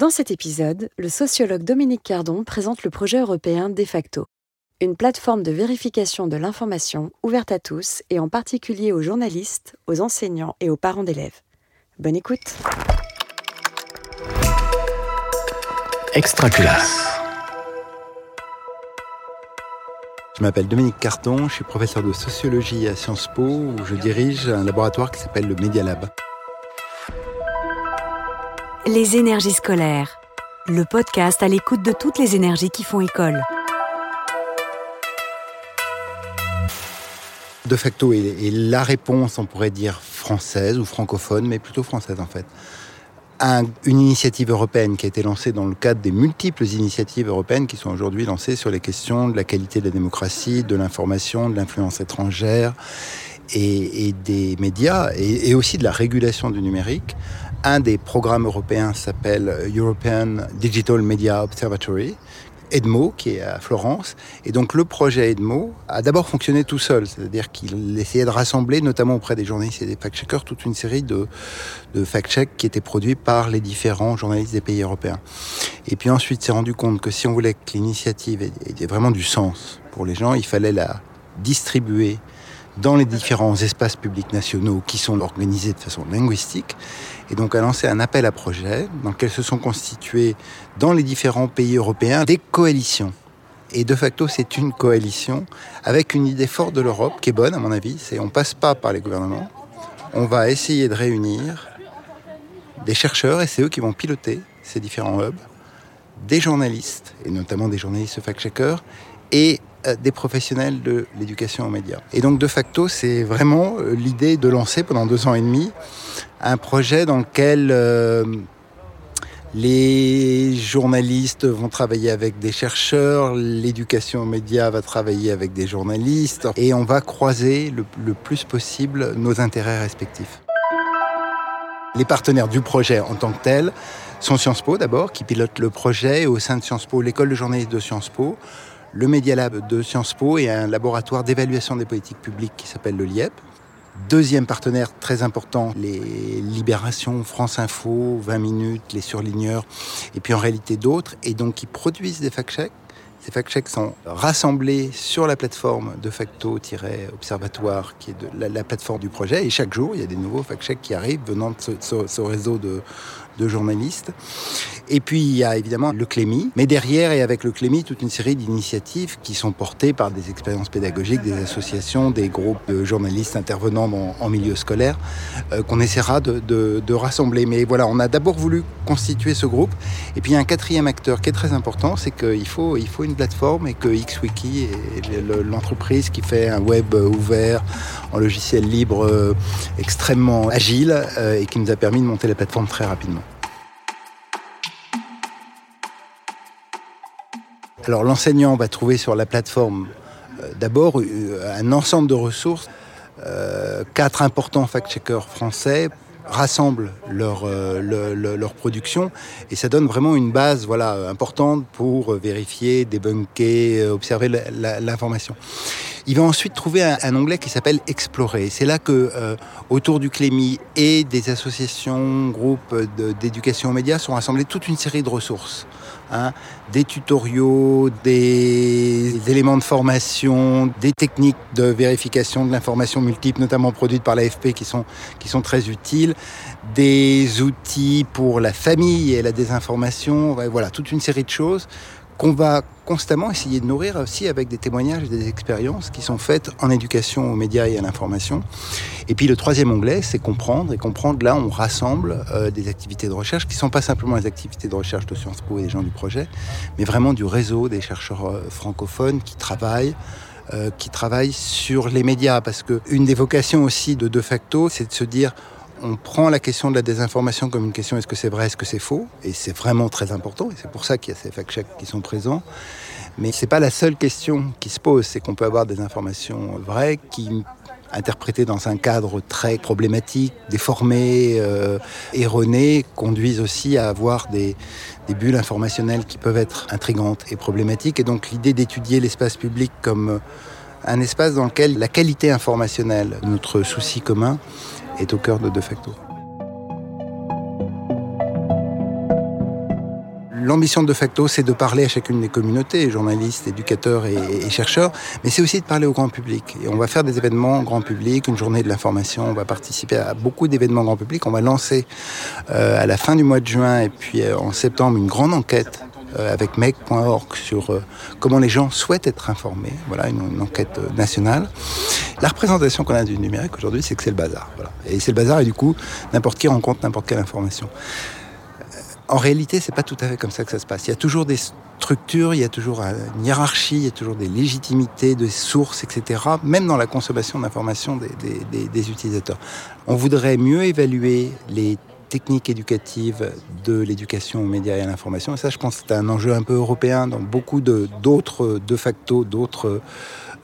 Dans cet épisode, le sociologue Dominique Cardon présente le projet européen De facto, une plateforme de vérification de l'information ouverte à tous et en particulier aux journalistes, aux enseignants et aux parents d'élèves. Bonne écoute. Extra Je m'appelle Dominique Carton, je suis professeur de sociologie à Sciences Po où je dirige un laboratoire qui s'appelle le Media Lab. Les énergies scolaires, le podcast à l'écoute de toutes les énergies qui font école. De facto est la réponse, on pourrait dire française ou francophone, mais plutôt française en fait, une initiative européenne qui a été lancée dans le cadre des multiples initiatives européennes qui sont aujourd'hui lancées sur les questions de la qualité de la démocratie, de l'information, de l'influence étrangère et, des médias et, aussi de la régulation du numérique. Un des programmes européens s'appelle European Digital Media Observatory, Edmo, qui est à Florence. Et donc le projet Edmo a d'abord fonctionné tout seul, c'est-à-dire qu'il essayait de rassembler, notamment auprès des journalistes et des fact-checkers, toute une série de, de fact-checks qui étaient produits par les différents journalistes des pays européens. Et puis ensuite, s'est rendu compte que si on voulait que l'initiative ait vraiment du sens pour les gens, il fallait la distribuer dans les différents espaces publics nationaux qui sont organisés de façon linguistique, et donc a lancé un appel à projet dans lequel se sont constitués dans les différents pays européens des coalitions. Et de facto, c'est une coalition avec une idée forte de l'Europe qui est bonne, à mon avis, c'est on passe pas par les gouvernements, on va essayer de réunir des chercheurs, et c'est eux qui vont piloter ces différents hubs, des journalistes, et notamment des journalistes fact-checkers, et des professionnels de l'éducation aux médias. Et donc de facto, c'est vraiment euh, l'idée de lancer pendant deux ans et demi un projet dans lequel euh, les journalistes vont travailler avec des chercheurs, l'éducation aux médias va travailler avec des journalistes, et on va croiser le, plus possible nos intérêts respectifs. Les partenaires du projet en tant que tel sont Sciences Po d'abord, qui pilote le projet, et au sein de Sciences Po, l'école de journalisme de Sciences Po, le Media Lab de Sciences Po et un laboratoire d'évaluation des politiques publiques qui s'appelle le LIEP. Deuxième partenaire très important, les Libérations, France Info, 20 minutes, les surligneurs, et puis en réalité d'autres, et donc qui produisent des fact-checks. Ces fact-checks sont rassemblés sur la plateforme de facto-observatoire, qui est la, plateforme du projet, et chaque jour, il y a des nouveaux fact-checks qui arrivent venant de ce réseau de, de journalistes. Et puis il y a évidemment le Clémy, mais derrière et avec le Clémy, toute une série d'initiatives qui sont portées par des expériences pédagogiques, des associations, des groupes de journalistes intervenant en milieu scolaire, euh, qu'on essaiera de, rassembler. Mais voilà, on a d'abord voulu constituer ce groupe. Et puis il y a un quatrième acteur qui est très important, c'est qu'il faut, il faut une plateforme et que XWiki est l'entreprise qui fait un web ouvert en logiciel libre euh, extrêmement agile euh, et qui nous a permis de monter la plateforme très rapidement. Alors l'enseignant va trouver sur la plateforme euh, d'abord un ensemble de ressources. Quatre importants fact-checkers français rassemblent leur, leur, production et ça donne vraiment une base voilà, importante pour vérifier, débunker, observer l'information. Il va ensuite trouver un, onglet qui s'appelle Explorer. C'est là que, autour du Clémy et des associations, groupes d'éducation aux médias, sont rassemblées toute une série de ressources. Hein, des tutoriaux, des éléments de formation, des techniques de vérification de l'information multiple, notamment produites par l'AFP, qui sont, qui sont très utiles, des outils pour la famille et la désinformation, voilà, toute une série de choses qu'on va constamment essayer de nourrir aussi avec des témoignages et des expériences qui sont faites en éducation aux médias et à l'information. Et puis le troisième onglet, c'est comprendre. Et comprendre, là, on rassemble euh, des activités de recherche qui ne sont pas simplement les activités de recherche de Sciences Po et des gens du projet, mais vraiment du réseau des chercheurs euh, francophones qui travaillent euh, qui travaillent sur les médias. Parce qu'une des vocations aussi de De facto, c'est de se dire on prend la question de la désinformation comme une question est-ce que c'est vrai, est-ce que c'est faux? Et c'est vraiment très important, et c'est pour ça qu'il y a ces fact-checks qui sont présents. Mais ce n'est pas la seule question qui se pose, c'est qu'on peut avoir des informations vraies qui interprétées dans un cadre très problématique, déformé, euh, erroné, conduisent aussi à avoir des, des bulles informationnelles qui peuvent être intrigantes et problématiques. Et donc l'idée d'étudier l'espace public comme un espace dans lequel la qualité informationnelle, notre souci commun, est au cœur de De facto. l'ambition de facto, c'est de parler à chacune des communautés, journalistes, éducateurs et, chercheurs, mais c'est aussi de parler au grand public. Et on va faire des événements grand public, une journée de l'information, on va participer à beaucoup d'événements grand public. On va lancer euh, à la fin du mois de juin et puis euh, en septembre une grande enquête euh, avec mec.org sur comment les gens souhaitent être informés. Voilà, une, enquête nationale. La représentation qu'on a du numérique aujourd'hui, c'est que c'est le bazar. Et c'est le bazar et du coup, n'importe qui rencontre n'importe quelle information. En réalité, c'est pas tout à fait comme ça que ça se passe. Il y a toujours des structures, il y a toujours une hiérarchie, il y a toujours des légitimités, des sources, etc. Même dans la consommation d'informations des, utilisateurs. On voudrait mieux évaluer les techniques éducatives de l'éducation aux médias et à l'information. Et ça, je pense que c'est un enjeu un peu européen dans beaucoup d'autres, de, facto, d'autres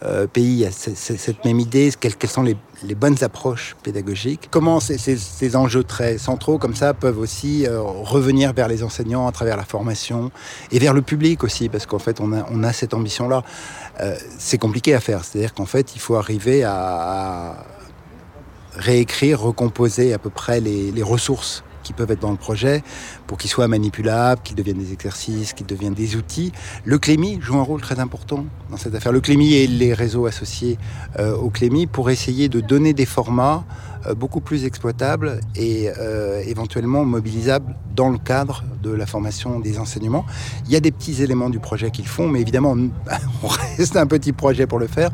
euh, pays. A cette même idée, quelles, sont les, bonnes approches pédagogiques. Comment ces, enjeux très centraux comme ça peuvent aussi euh, revenir vers les enseignants à travers la formation et vers le public aussi, parce qu'en fait on a, cette ambition-là. Euh, c'est compliqué à faire, c'est-à-dire qu'en fait il faut arriver à, réécrire, recomposer à peu près les ressources qui peuvent être dans le projet pour qu'ils soient manipulables, qu'ils deviennent des exercices, qu'ils deviennent des outils. Le Clémy joue un rôle très important dans cette affaire. Le Clémy et les réseaux associés euh, au Clémy pour essayer de donner des formats euh, beaucoup plus exploitables et euh, éventuellement mobilisables dans le cadre de la formation des enseignements. Il y a des petits éléments du projet qu'ils font, mais évidemment, on reste un petit projet pour le faire.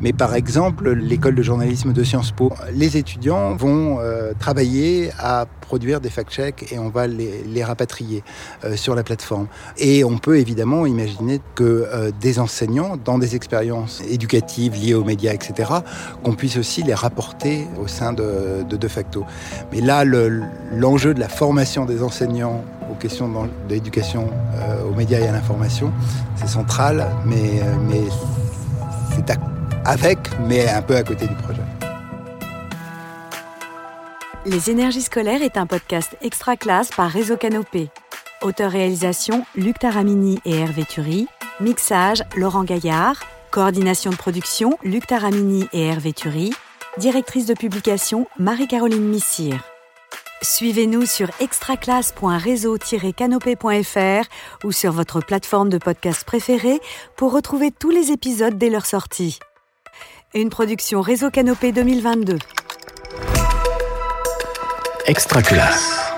Mais par exemple, l'école de journalisme de Sciences Po, les étudiants vont euh, travailler à produire des fact-checks et on va les, rapatrier euh, sur la plateforme. Et on peut évidemment imaginer que euh, des enseignants, dans des expériences éducatives liées aux médias, etc., qu'on puisse aussi les rapporter au sein de De, facto. Mais là, l'enjeu de la formation des enseignants aux questions de l'éducation aux médias et à l'information, c'est central, mais, mais c'est à avec, mais un peu à côté du projet. Les énergies scolaires est un podcast extra classe par Réseau Canopé. Auteur-réalisation Luc Taramini et Hervé Thury. Mixage Laurent Gaillard. Coordination de production Luc Taramini et Hervé Thury. Directrice de publication Marie-Caroline Missire. Suivez-nous sur extraclasse.réseau-canopé.fr ou sur votre plateforme de podcast préférée pour retrouver tous les épisodes dès leur sortie. Une production Réseau Canopé 2022. Extra classe.